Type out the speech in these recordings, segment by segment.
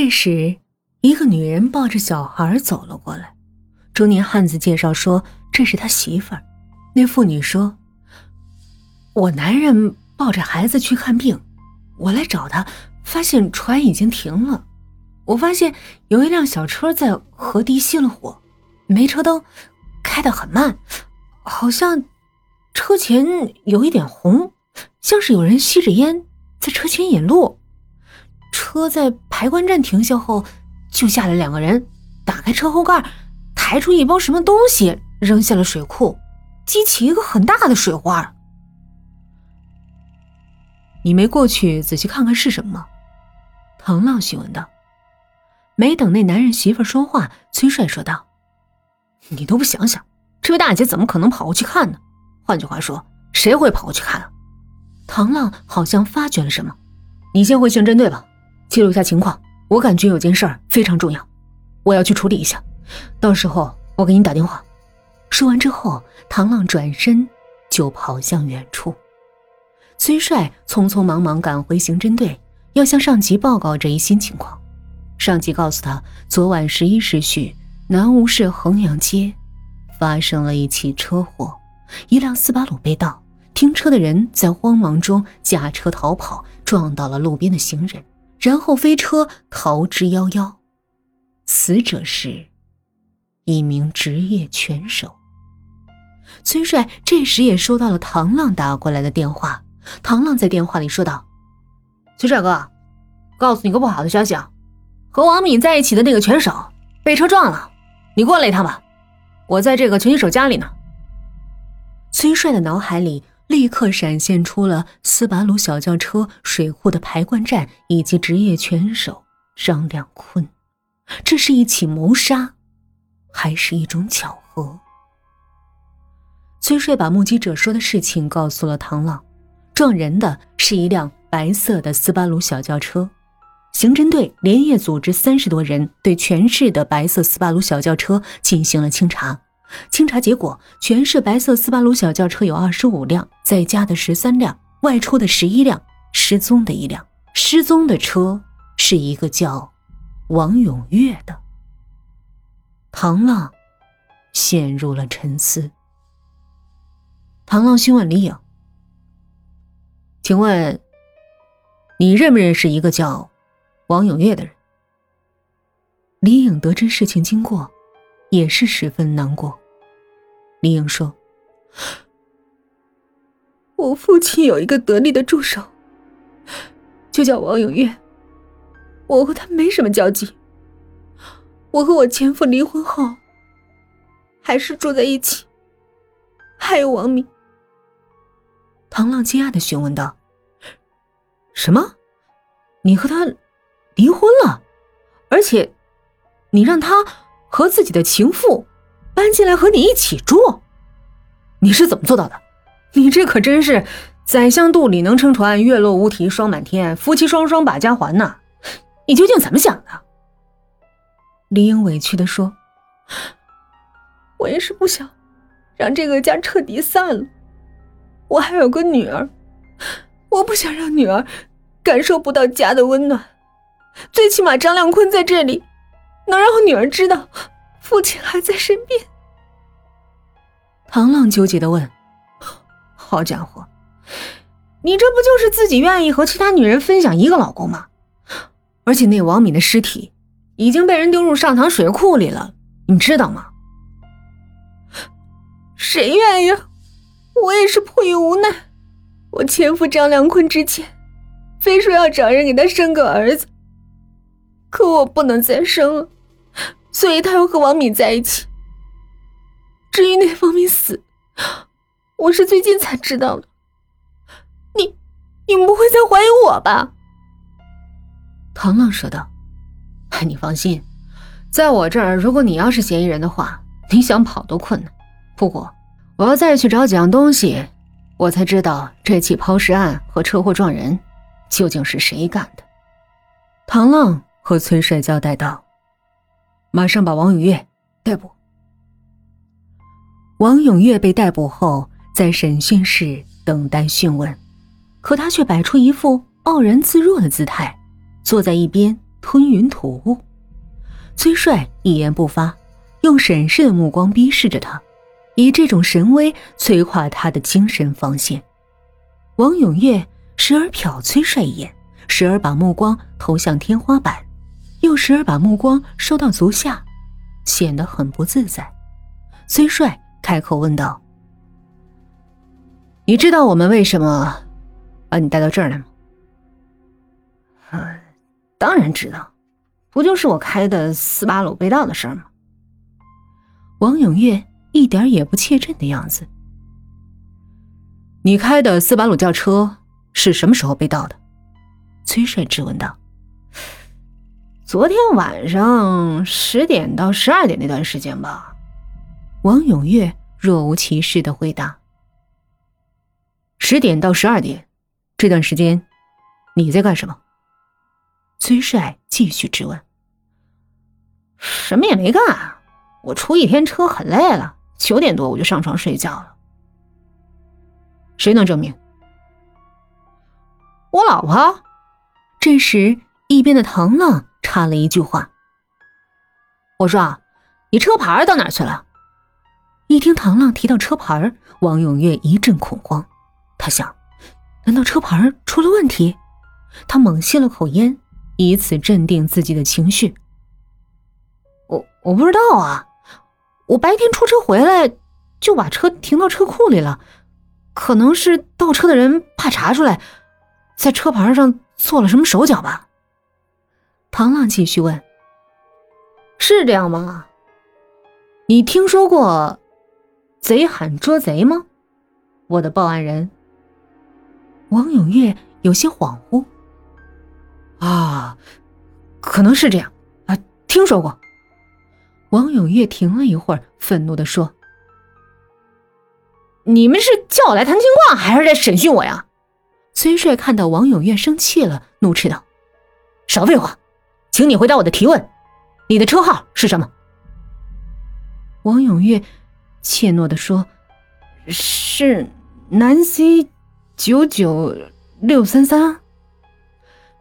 这时，一个女人抱着小孩走了过来。中年汉子介绍说：“这是他媳妇儿。”那妇女说：“我男人抱着孩子去看病，我来找他，发现船已经停了。我发现有一辆小车在河堤熄了火，没车灯，开得很慢，好像车前有一点红，像是有人吸着烟在车前引路。车在排官站停下后，就下来两个人，打开车后盖，抬出一包什么东西，扔下了水库。”激起一个很大的水花。你没过去仔细看看是什么吗？唐浪询问道。没等那男人媳妇说话，崔帅说道：“你都不想想，这位大姐怎么可能跑过去看呢？换句话说，谁会跑过去看啊？”唐浪好像发觉了什么，你先回刑侦队吧，记录一下情况。我感觉有件事儿非常重要，我要去处理一下，到时候我给你打电话。说完之后，唐浪转身就跑向远处。崔帅匆匆忙忙赶回刑侦队，要向上级报告这一新情况。上级告诉他，昨晚十一时许，南吴市衡阳街发生了一起车祸，一辆斯巴鲁被盗，停车的人在慌忙中驾车逃跑，撞到了路边的行人，然后飞车逃之夭夭。死者是一名职业拳手。崔帅这时也收到了唐浪打过来的电话。唐浪在电话里说道：“崔帅哥，告诉你个不好的消息啊，和王敏在一起的那个拳手被车撞了，你过来一趟吧，我在这个拳击手家里呢。”崔帅的脑海里立刻闪现出了斯巴鲁小轿车、水库的排灌站以及职业拳手张亮坤。这是一起谋杀，还是一种巧合？崔帅把目击者说的事情告诉了唐浪，撞人的是一辆白色的斯巴鲁小轿车。刑侦队连夜组织三十多人对全市的白色斯巴鲁小轿车进行了清查。清查结果，全市白色斯巴鲁小轿车有二十五辆，在家的十三辆，外出的十一辆，失踪的一辆。失踪的车是一个叫王永月的。唐浪陷入了沉思。唐浪询问李颖：“请问，你认不认识一个叫王永月的人？”李颖得知事情经过，也是十分难过。李颖说：“我父亲有一个得力的助手，就叫王永月。我和他没什么交集。我和我前夫离婚后，还是住在一起。还有王明。”唐浪惊讶的询问道：“什么？你和他离婚了？而且，你让他和自己的情妇搬进来和你一起住？你是怎么做到的？你这可真是宰相肚里能撑船，月落乌啼霜满天，夫妻双双把家还呐！你究竟怎么想的？”李英委屈的说：“我也是不想让这个家彻底散了。”我还有个女儿，我不想让女儿感受不到家的温暖。最起码张亮坤在这里，能让我女儿知道父亲还在身边。唐浪纠结的问：“好家伙，你这不就是自己愿意和其他女人分享一个老公吗？而且那王敏的尸体已经被人丢入上塘水库里了，你知道吗？谁愿意？”我也是迫于无奈，我前夫张良坤之前非说要找人给他生个儿子，可我不能再生了，所以他又和王敏在一起。至于那王敏死，我是最近才知道的。你，你不会再怀疑我吧？唐浪说道：“哎，你放心，在我这儿，如果你要是嫌疑人的话，你想跑都困难。不过……”我要再去找几样东西，我才知道这起抛尸案和车祸撞人究竟是谁干的。唐浪和崔帅交代道：“马上把王永月逮捕。”王永月被逮捕后，在审讯室等待讯问，可他却摆出一副傲然自若的姿态，坐在一边吞云吐雾。崔帅一言不发，用审视的目光逼视着他，以这种神威催化他的精神防线。王永月时而瞟崔帅一眼，时而把目光投向天花板，又时而把目光收到足下，显得很不自在。崔帅开口问道：“你知道我们为什么把你带到这儿来吗？”“啊，当然知道。”不就是我开的斯巴鲁被盗的事儿吗？王永月一点也不怯阵的样子。你开的斯巴鲁轿车是什么时候被盗的？崔帅质问道。昨天晚上十点到十二点那段时间吧。王永月若无其事的回答。十点到十二点这段时间你在干什么？崔帅继续质问。什么也没干，我出一天车很累了，九点多我就上床睡觉了。谁能证明？我老婆。这时，一边的唐浪插了一句话：“我说，你车牌到哪去了？”一听唐浪提到车牌，王永月一阵恐慌。他想，难道车牌出了问题？他猛吸了口烟，以此镇定自己的情绪。我我不知道啊，我白天出车回来就把车停到车库里了，可能是倒车的人怕查出来，在车牌上做了什么手脚吧。唐浪继续问：“是这样吗？你听说过贼喊捉贼吗？我的报案人。”王永月有些恍惚：“啊，可能是这样啊，听说过。”王永月停了一会儿，愤怒的说：“你们是叫我来谈情况，还是在审讯我呀？”崔帅看到王永月生气了，怒斥道：“少废话，请你回答我的提问，你的车号是什么？”王永月怯懦的说：“是南 C 九九六三三。”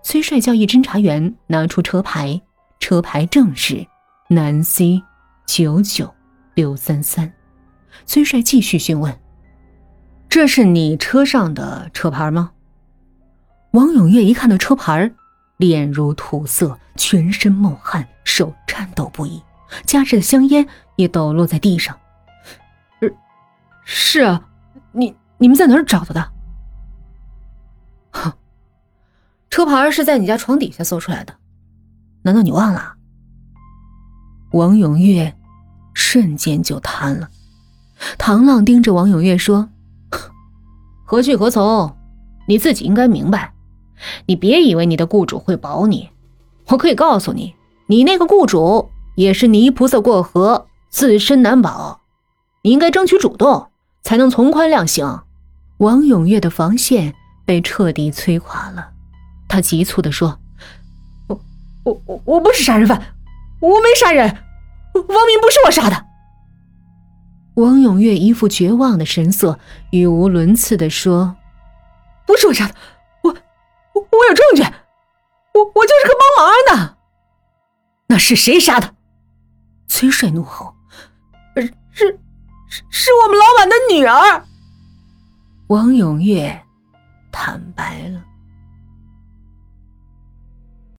崔帅叫一侦查员拿出车牌，车牌正是。南 C 九九六三三，崔帅继续询问：“这是你车上的车牌吗？”王永月一看到车牌，脸如土色，全身冒汗，手颤抖不已，夹着的香烟也抖落在地上。“是啊，你你们在哪儿找到的？”“哼，车牌是在你家床底下搜出来的，难道你忘了？”王永月瞬间就瘫了。唐浪盯着王永月说：“何去何从？你自己应该明白。你别以为你的雇主会保你，我可以告诉你，你那个雇主也是泥菩萨过河，自身难保。你应该争取主动，才能从宽量刑。”王永月的防线被彻底摧垮了。他急促地说：“我我我不是杀人犯。”我没杀人，王明不是我杀的。王永月一副绝望的神色，语无伦次的说：“不是我杀的，我有证据，我我就是个帮忙的。那是谁杀的？”崔帅怒吼：“是是是我们老板的女儿。”王永月坦白了。